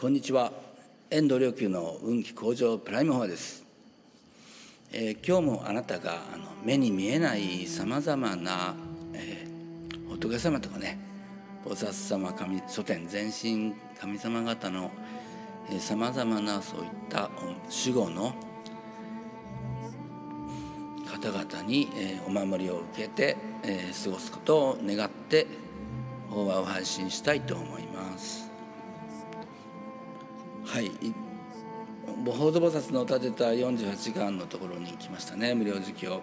こんにちは遠藤良久の運気向上プライムフォアです、えー、今日もあなたがあの目に見えないさまざまな、えー、仏様とかね菩薩様神書店全身神様方のさまざまなそういった守護の方々に、えー、お守りを受けて、えー、過ごすことを願って法話を配信したいと思います。はい。法蔵菩薩の立てた48巻のところに来ましたね。無料授業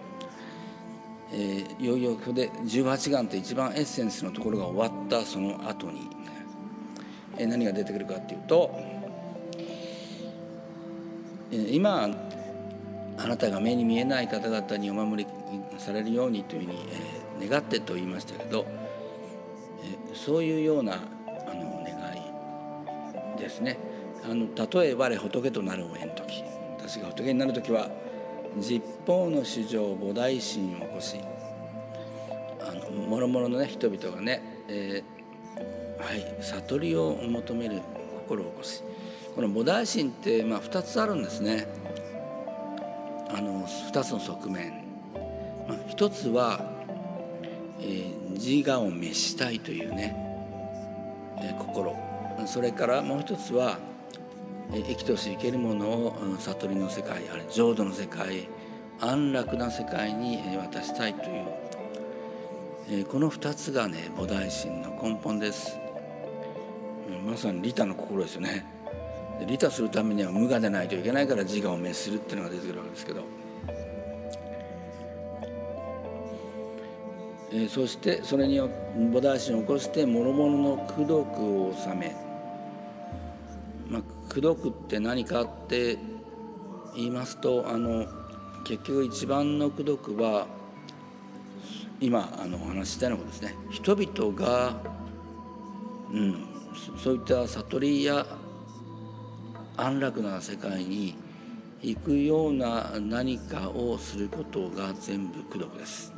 えー、いよいよこで18巻って一番エッセンスのところが終わったその後に、えー、何が出てくるかっていうと、えー、今あなたが目に見えない方々にお守りされるようにというふうに、えー、願ってと言いましたけど、えー、そういうようなあの願いですね。あの例えば仏となるお縁時。私が仏になる時は十方の主情菩提心を起こしあの諸々のね人々がね、えー、はい悟りを求める心を起こしこの菩提心って、まあ、2つあるんですね。あの2つの側面、まあ、1つは、えー、自我を召したいというね、えー、心。それからもう一つは生きとし生けるものを悟りの世界ある浄土の世界安楽な世界に渡したいという。この2つがね菩提心の根本です。まさに利他の心ですよね。利他するためには無我でないといけないから自我を滅するっていうのが出てくるわけですけど、えそしてそれによって菩提心を起こして諸々の功徳を治めまあ、口説くって何かって言いますとあの結局一番の功徳は今あのお話ししたようなことですね人々が、うん、そういった悟りや安楽な世界に行くような何かをすることが全部功徳です。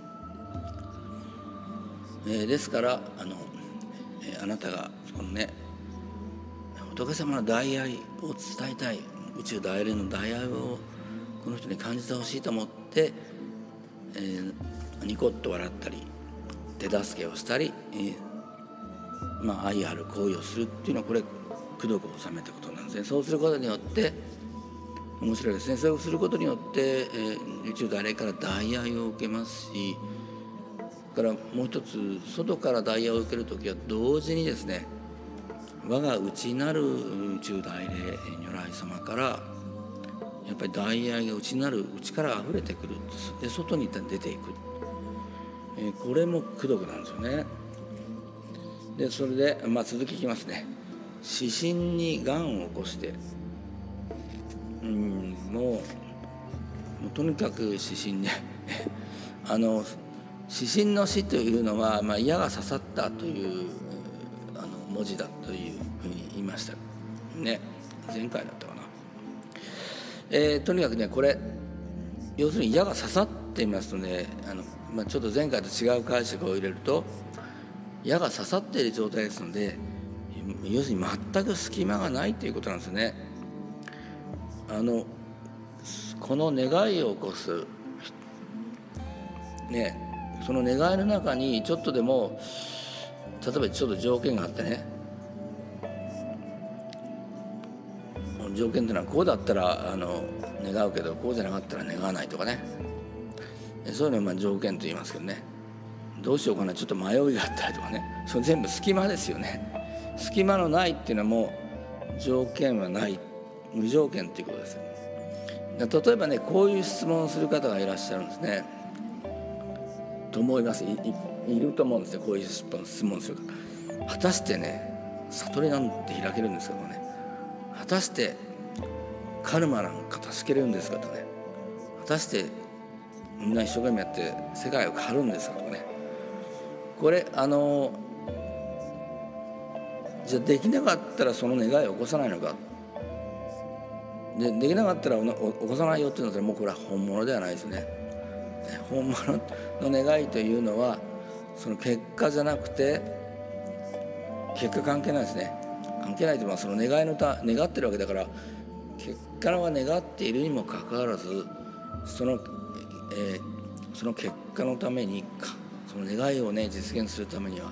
えー、ですからあの、えー、あなたがこのね仏様の大愛を伝えたい宇宙大連の大愛をこの人に感じてほしいと思って、えー、ニコッと笑ったり手助けをしたり、えー、まあ、愛ある行為をするっていうのはこれ功徳を収めたことなんですね。そうすることによって面白いですね。それをすることによって、えー、宇宙大霊から大愛を受けますしからもう一つ外から大愛を受ける時は同時にですね我が内なる宇宙大霊如来様からやっぱり大愛が内なる内から溢れてくるで外に出ていく、えこれも功徳なんですよね。でそれで、まあ、続きいきますね。指針にがんを起こして。うんもうもうとにかく指針ね あの指針の死というのは、まあ、矢が刺さったという文字だというふうに言いました。ね。前回だったかな、えー、とにかくねこれ要するに矢が刺さっていますとねあの、まあ、ちょっと前回と違う解釈を入れると矢が刺さっている状態ですので要するに全く隙間がないということなんですね。あのこの願いを起こすねその願いの中にちょっとでも例えばちょっと条件があってね。条件っていうのはこうだったらあの願うけどこうじゃなかったら願わないとかね。そういうのをまあ条件と言いますけどね。どうしようかな。ちょっと迷いがあったりとかね。それ全部隙間ですよね。隙間のないっていうのはもう条件はない。無条件っていうことです例えばねこういう質問をする方がいらっしゃるんですね。と思います。いると思うんですよ。こういう質問する果たしてね悟りなんて開けるんですけどね。果たしてカルマなんか助けれるんですかとね。果たしてみんな一生懸命やって世界を変わるんですかとね。これあのじゃあできなかったらその願いを起こさないのか。でできなかったら起こさないよっていうのはもうこれは本物ではないですね。本物の願いというのはその結果じゃなくて結果関係ないですね。関係ないとまあその願いのた願ってるわけだから結果は願っているにもかかわらずその,、えー、その結果のためにかその願いをね実現するためには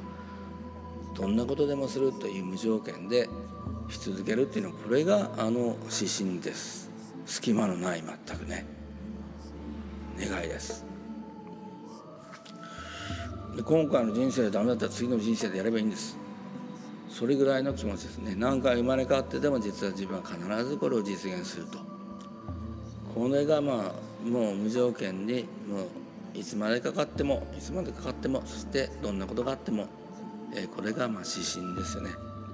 どんなことでもするという無条件でし続けるっていうのはこれがあの指針です。隙間のない全くね。願いです。で今回の人生でダメだったら次の人生でやればいいんです。それぐらいの気持ちですね。何回生まれ変わってでも実は自分は必ずこれを実現すると。これがまあもう無条件にもういつまでかかってもいつまでかかってもそしてどんなことがあっても、えこれがまあ指針ですよね。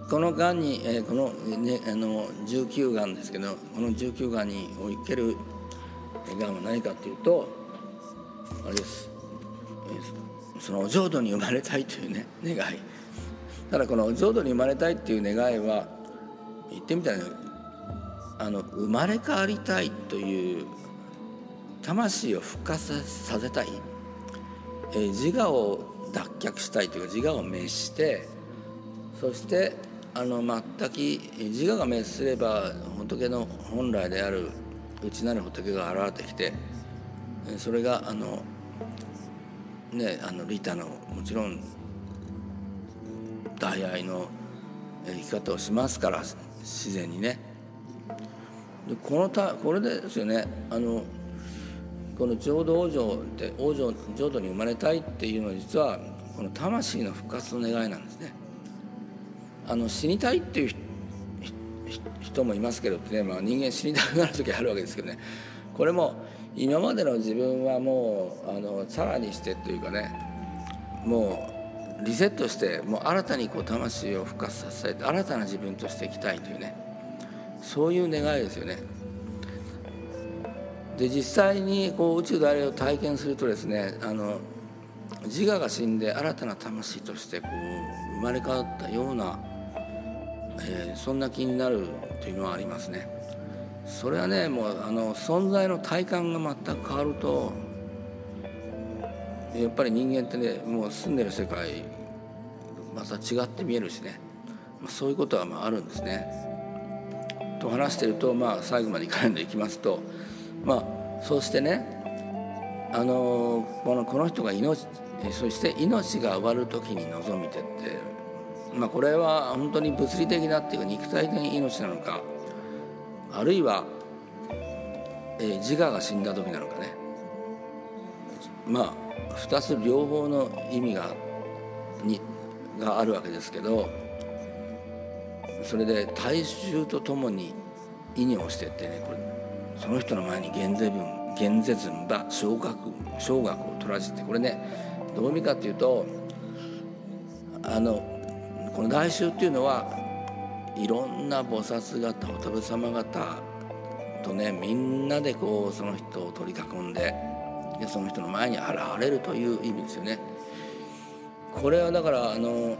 このがんに、えこの,、ね、あの19がんですけどこの19がんにおけるがんは何かっていうとあれです、そのお浄土に生まれたいというね 願い。ただこの浄土に生まれたいっていう願いは言ってみたらあの生まれ変わりたいという魂を復活させたい、えー、自我を脱却したいというか自我を滅してそしてあの全く自我が滅すれば仏の本来である内なる仏が現れてきてそれがあのねあの利他のもちろん大愛の生き方をしますから自然にね。でこのたこれですよね。あのこの浄土往生って往生浄土に生まれたいっていうのは実はこの魂の復活の願いなんですね。あの死にたいっていう人もいますけどね、まあ、人間死にたくなる時あるわけですけどねこれも今までの自分はもうあのさらにしてというかねもうリセットしてもう新たにこう魂を復活させて新たな自分としていきたいというねそういう願いですよね。で実際にこう宇宙であれを体験するとですねあの自我が死んで新たな魂としてこう生まれ変わったような、えー、そんな気になるというのはありますね。それはねもうあの存在の体感が全く変わるとやっぱり人間ってねもう住んでる世界また違って見えるしね、まあ、そういうことはまああるんですね。と話してると、まあ、最後までいかないんでいきますとまあそうしてねあのこのこの人が命そして命が終わる時に望みてって、まあ、これは本当に物理的なっていうか肉体的な命なのかあるいは、えー、自我が死んだ時なのかね。まあ2つ両方の意味がにがあるわけですけどそれで大衆とともに意にをしてってねこれその人の前に減税分減税分ば小学小学を取らせてこれねどういう意味かっていうとあのこの大衆っていうのはいろんな菩薩方仏様方とねみんなでこうその人を取り囲んででその人の前に現れるという意味ですよね。これはだからあの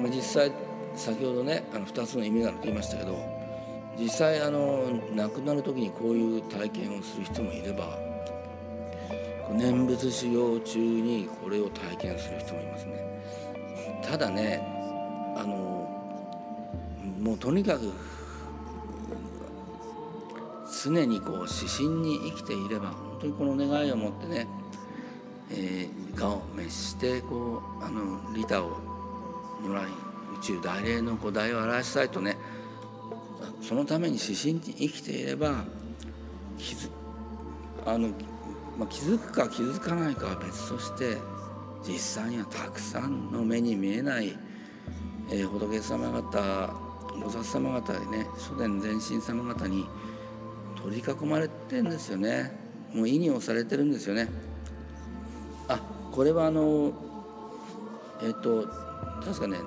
実際先ほどねあの2つの意味があると言いましたけど実際あの亡くなる時にこういう体験をする人もいれば念仏修行中にこれを体験する人もいますねただねあのもうとにかく常にこう指針に生きていれば本当にこの願いを持ってね、えー、我を滅してこうあの利他を如来宇宙大霊の五大を表したいとねそのために指針に生きていれば気づあのまあ、気づくか気づかないかは別として実際にはたくさんの目に見えない、えー、仏様方菩薩様方でね諸殿前進様方に取り囲まれてんですよねもう意にをされてるんですよねあこれはあのえっ、ー、と確かね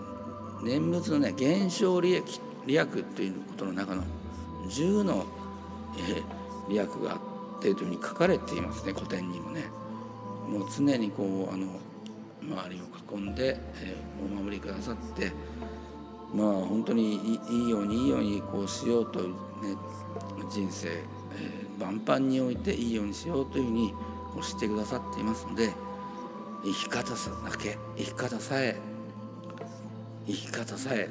念仏のね現象利益利益ということの中の10の、えー、利益があってっていうふうに書かれていますね古典にもね。もう常にこうあの周りを囲んで、え、お守りくださってまあ本当にいいようにいいようにこうしようとね人生、え、万般においていいようにしようというふうに教えてくださっていますので生き方さだけ生き方さえ生き方さえ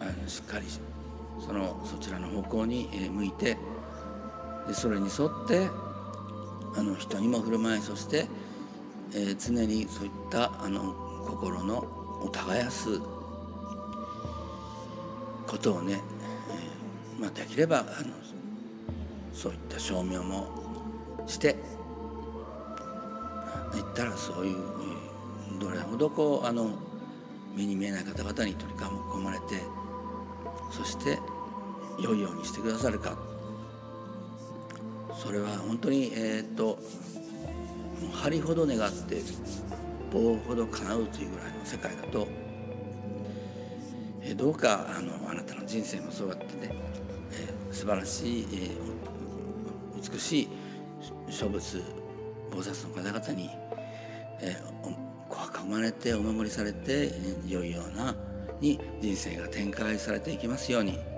あのしっかりそのそちらの方向に向いてでそれに沿ってあの人にも振る舞いそして、えー、常にそういったあの心のを耕すことをね、えーまあ、できればあのそういった証明もしていったらそういう、どれほどこうあの目に見えない方々に取り込まれてそして良いようにしてくださるか。それは本当にえっ、と針ほど願って棒ほど叶うというぐらいの世界だと、え、どうかあのあなたの人生もそうやってね、え、素晴らしい、美しい諸仏菩薩の方々に、えー、囲まれてお守りされて良いようなに人生が展開されていきますように。